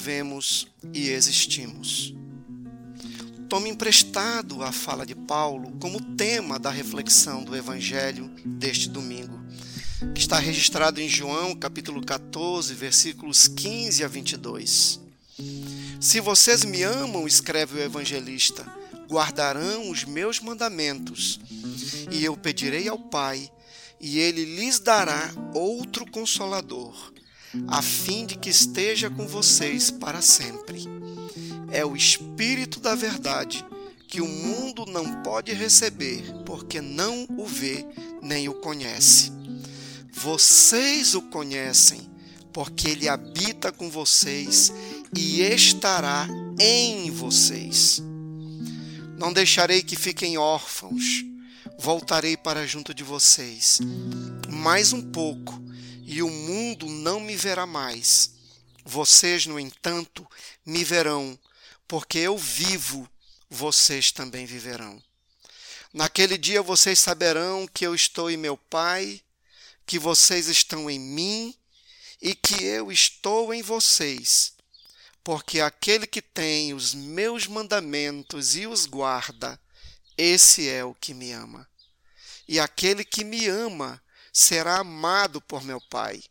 Movemos e existimos. Tome emprestado a fala de Paulo como tema da reflexão do Evangelho deste domingo, que está registrado em João capítulo 14, versículos 15 a 22. Se vocês me amam, escreve o evangelista, guardarão os meus mandamentos, e eu pedirei ao Pai, e ele lhes dará outro consolador a fim de que esteja com vocês para sempre. É o Espírito da Verdade que o mundo não pode receber, porque não o vê nem o conhece. Vocês o conhecem, porque ele habita com vocês e estará em vocês. Não deixarei que fiquem órfãos, voltarei para junto de vocês. Mais um pouco e o mundo não me verá mais. Vocês, no entanto, me verão, porque eu vivo, vocês também viverão. Naquele dia vocês saberão que eu estou em meu Pai, que vocês estão em mim e que eu estou em vocês. Porque aquele que tem os meus mandamentos e os guarda, esse é o que me ama. E aquele que me ama, será amado por meu Pai,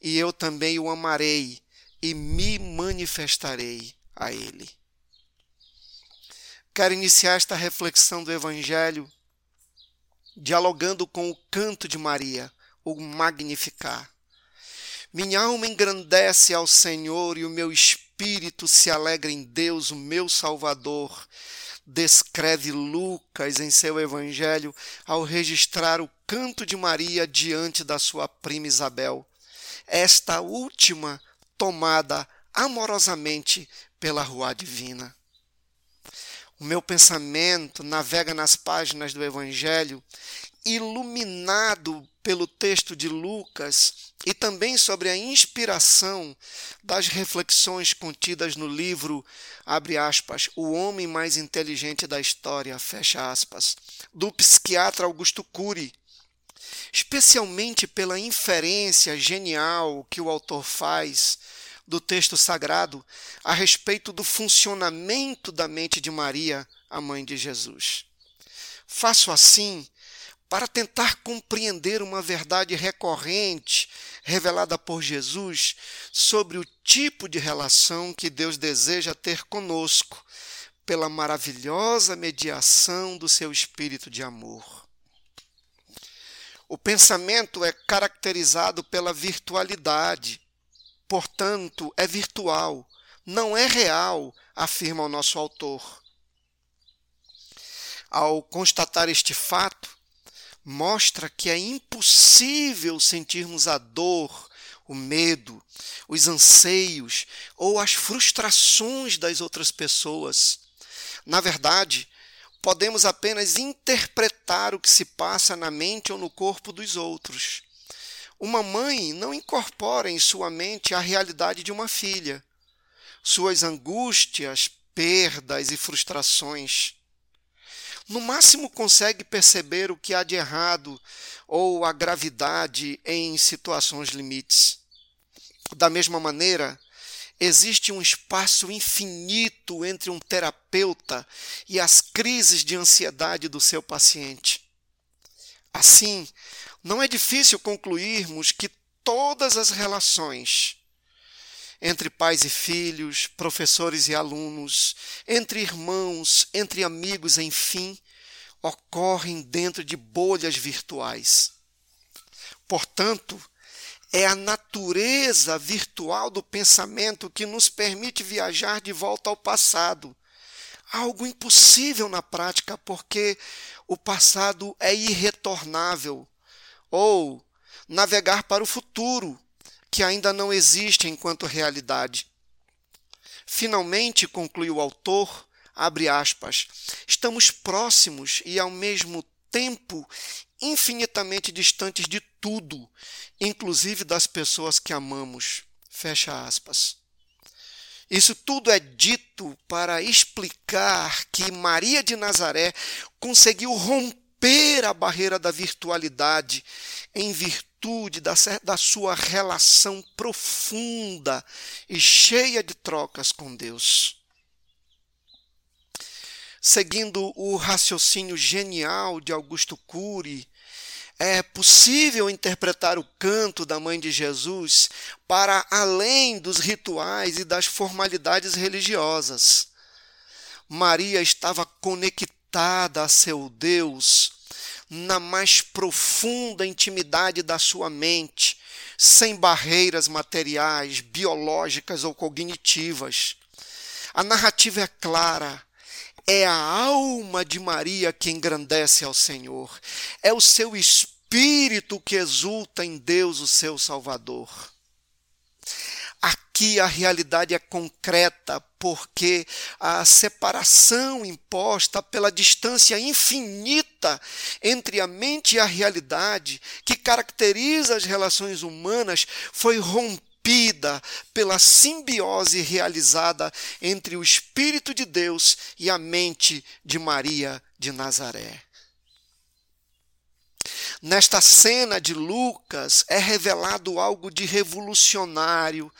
e eu também o amarei e me manifestarei a ele. Quero iniciar esta reflexão do Evangelho dialogando com o canto de Maria, o Magnificar. Minha alma engrandece ao Senhor e o meu espírito se alegra em Deus, o meu Salvador descreve Lucas em seu evangelho ao registrar o canto de Maria diante da sua prima Isabel. Esta última tomada amorosamente pela rua divina. O meu pensamento navega nas páginas do Evangelho, iluminado pelo texto de Lucas e também sobre a inspiração das reflexões contidas no livro, abre aspas, O Homem Mais Inteligente da História, fecha aspas, do psiquiatra Augusto Cury, especialmente pela inferência genial que o autor faz do texto sagrado a respeito do funcionamento da mente de Maria, a mãe de Jesus. Faço assim para tentar compreender uma verdade recorrente revelada por Jesus sobre o tipo de relação que Deus deseja ter conosco, pela maravilhosa mediação do seu espírito de amor. O pensamento é caracterizado pela virtualidade, portanto, é virtual, não é real, afirma o nosso autor. Ao constatar este fato, mostra que é impossível sentirmos a dor, o medo, os anseios ou as frustrações das outras pessoas. Na verdade, podemos apenas interpretar o que se passa na mente ou no corpo dos outros. Uma mãe não incorpora em sua mente a realidade de uma filha, suas angústias, perdas e frustrações. No máximo consegue perceber o que há de errado ou a gravidade em situações limites. Da mesma maneira, existe um espaço infinito entre um terapeuta e as crises de ansiedade do seu paciente. Assim, não é difícil concluirmos que todas as relações entre pais e filhos, professores e alunos, entre irmãos, entre amigos, enfim, ocorrem dentro de bolhas virtuais. Portanto, é a natureza virtual do pensamento que nos permite viajar de volta ao passado. Algo impossível na prática, porque o passado é irretornável. Ou navegar para o futuro, que ainda não existe enquanto realidade. Finalmente, conclui o autor, abre aspas, estamos próximos e ao mesmo tempo infinitamente distantes de tudo, inclusive das pessoas que amamos. Fecha aspas. Isso tudo é dito para explicar que Maria de Nazaré conseguiu romper a barreira da virtualidade em virtude da, da sua relação profunda e cheia de trocas com Deus. Seguindo o raciocínio genial de Augusto Cury, é possível interpretar o canto da mãe de Jesus para além dos rituais e das formalidades religiosas. Maria estava conectada a seu Deus na mais profunda intimidade da sua mente, sem barreiras materiais, biológicas ou cognitivas. A narrativa é clara. É a alma de Maria que engrandece ao Senhor. É o seu espírito que exulta em Deus, o seu Salvador. Aqui a realidade é concreta, porque a separação imposta pela distância infinita entre a mente e a realidade, que caracteriza as relações humanas, foi rompida pela simbiose realizada entre o Espírito de Deus e a mente de Maria de Nazaré. Nesta cena de Lucas é revelado algo de revolucionário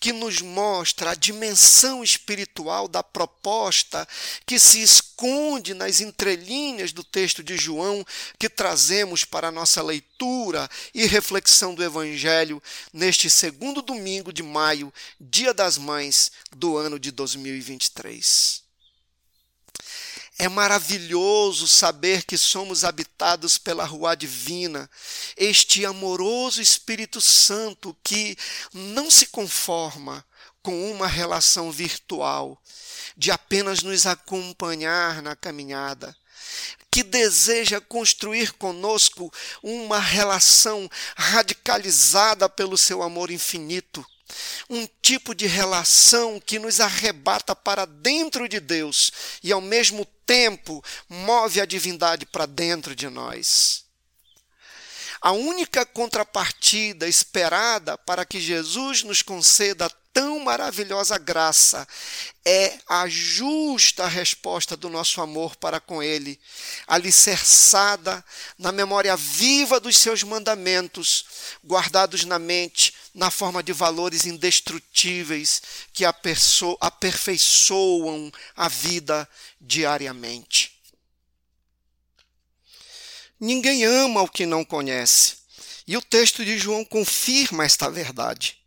que nos mostra a dimensão espiritual da proposta que se esconde nas entrelinhas do texto de João que trazemos para a nossa leitura e reflexão do Evangelho neste segundo domingo de maio, Dia das Mães do ano de 2023. É maravilhoso saber que somos habitados pela Rua Divina, este amoroso Espírito Santo que não se conforma com uma relação virtual, de apenas nos acompanhar na caminhada, que deseja construir conosco uma relação radicalizada pelo seu amor infinito um tipo de relação que nos arrebata para dentro de Deus e, ao mesmo tempo, move a divindade para dentro de nós. A única contrapartida esperada para que Jesus nos conceda tão maravilhosa graça é a justa resposta do nosso amor para com Ele, alicerçada na memória viva dos seus mandamentos, guardados na mente na forma de valores indestrutíveis que aperfeiçoam a vida diariamente. Ninguém ama o que não conhece. E o texto de João confirma esta verdade.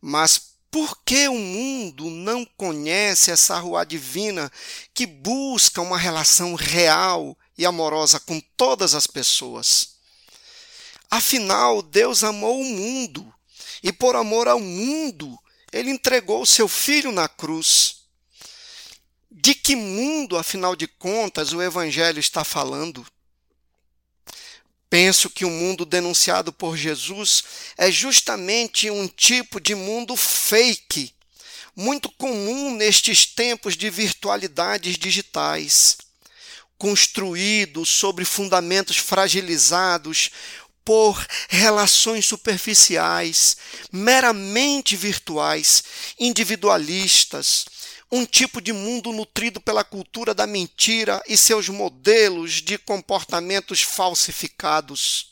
Mas por que o mundo não conhece essa rua divina que busca uma relação real e amorosa com todas as pessoas? Afinal, Deus amou o mundo e, por amor ao mundo, ele entregou o seu filho na cruz. De que mundo, afinal de contas, o Evangelho está falando? Penso que o mundo denunciado por Jesus é justamente um tipo de mundo fake, muito comum nestes tempos de virtualidades digitais, construído sobre fundamentos fragilizados por relações superficiais, meramente virtuais, individualistas, um tipo de mundo nutrido pela cultura da mentira e seus modelos de comportamentos falsificados.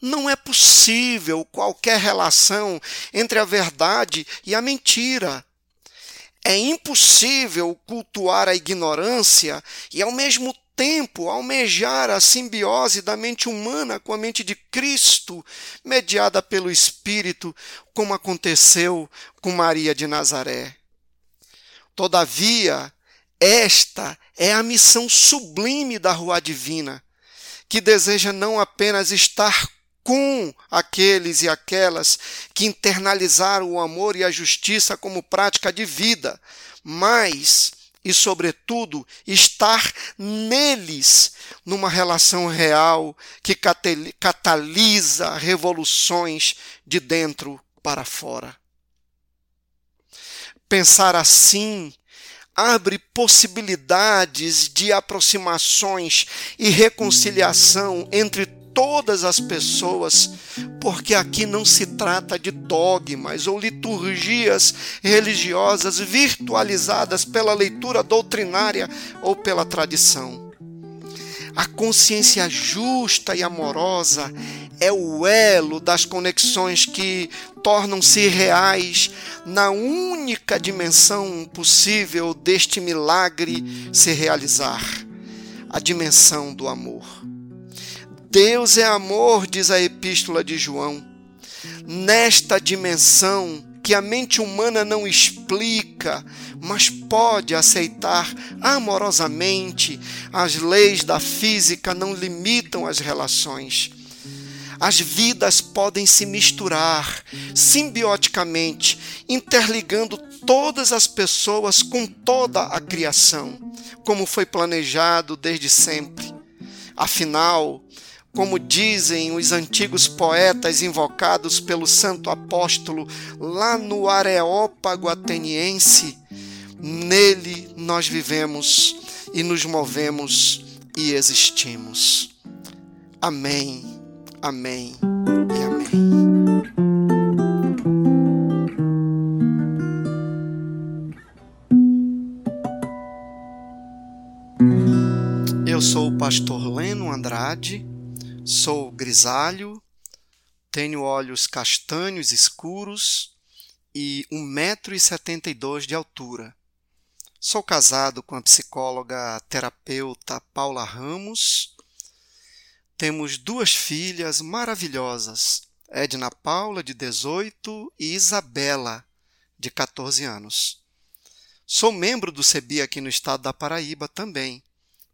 Não é possível qualquer relação entre a verdade e a mentira. É impossível cultuar a ignorância e, ao mesmo tempo, almejar a simbiose da mente humana com a mente de Cristo, mediada pelo Espírito, como aconteceu com Maria de Nazaré. Todavia, esta é a missão sublime da Rua Divina, que deseja não apenas estar com aqueles e aquelas que internalizaram o amor e a justiça como prática de vida, mas e, sobretudo, estar neles numa relação real que catalisa revoluções de dentro para fora. Pensar assim abre possibilidades de aproximações e reconciliação entre todas as pessoas, porque aqui não se trata de dogmas ou liturgias religiosas virtualizadas pela leitura doutrinária ou pela tradição. A consciência justa e amorosa é o elo das conexões que tornam-se reais na única dimensão possível deste milagre se realizar a dimensão do amor. Deus é amor, diz a Epístola de João. Nesta dimensão que a mente humana não explica, mas pode aceitar amorosamente, as leis da física não limitam as relações. As vidas podem se misturar simbioticamente, interligando todas as pessoas com toda a criação, como foi planejado desde sempre. Afinal, como dizem os antigos poetas invocados pelo santo apóstolo lá no Areópago ateniense, nele nós vivemos e nos movemos e existimos. Amém, amém e amém. Eu sou o pastor Leno Andrade Sou grisalho, tenho olhos castanhos escuros e 1,72m de altura. Sou casado com a psicóloga terapeuta Paula Ramos. Temos duas filhas maravilhosas, Edna Paula, de 18, e Isabela, de 14 anos. Sou membro do CEBI aqui no estado da Paraíba também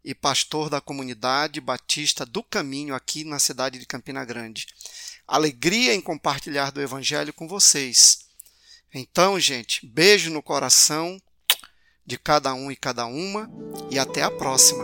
e pastor da comunidade batista do Caminho aqui na cidade de Campina Grande. Alegria em compartilhar do Evangelho com vocês. Então, gente, beijo no coração de cada um e cada uma e até a próxima.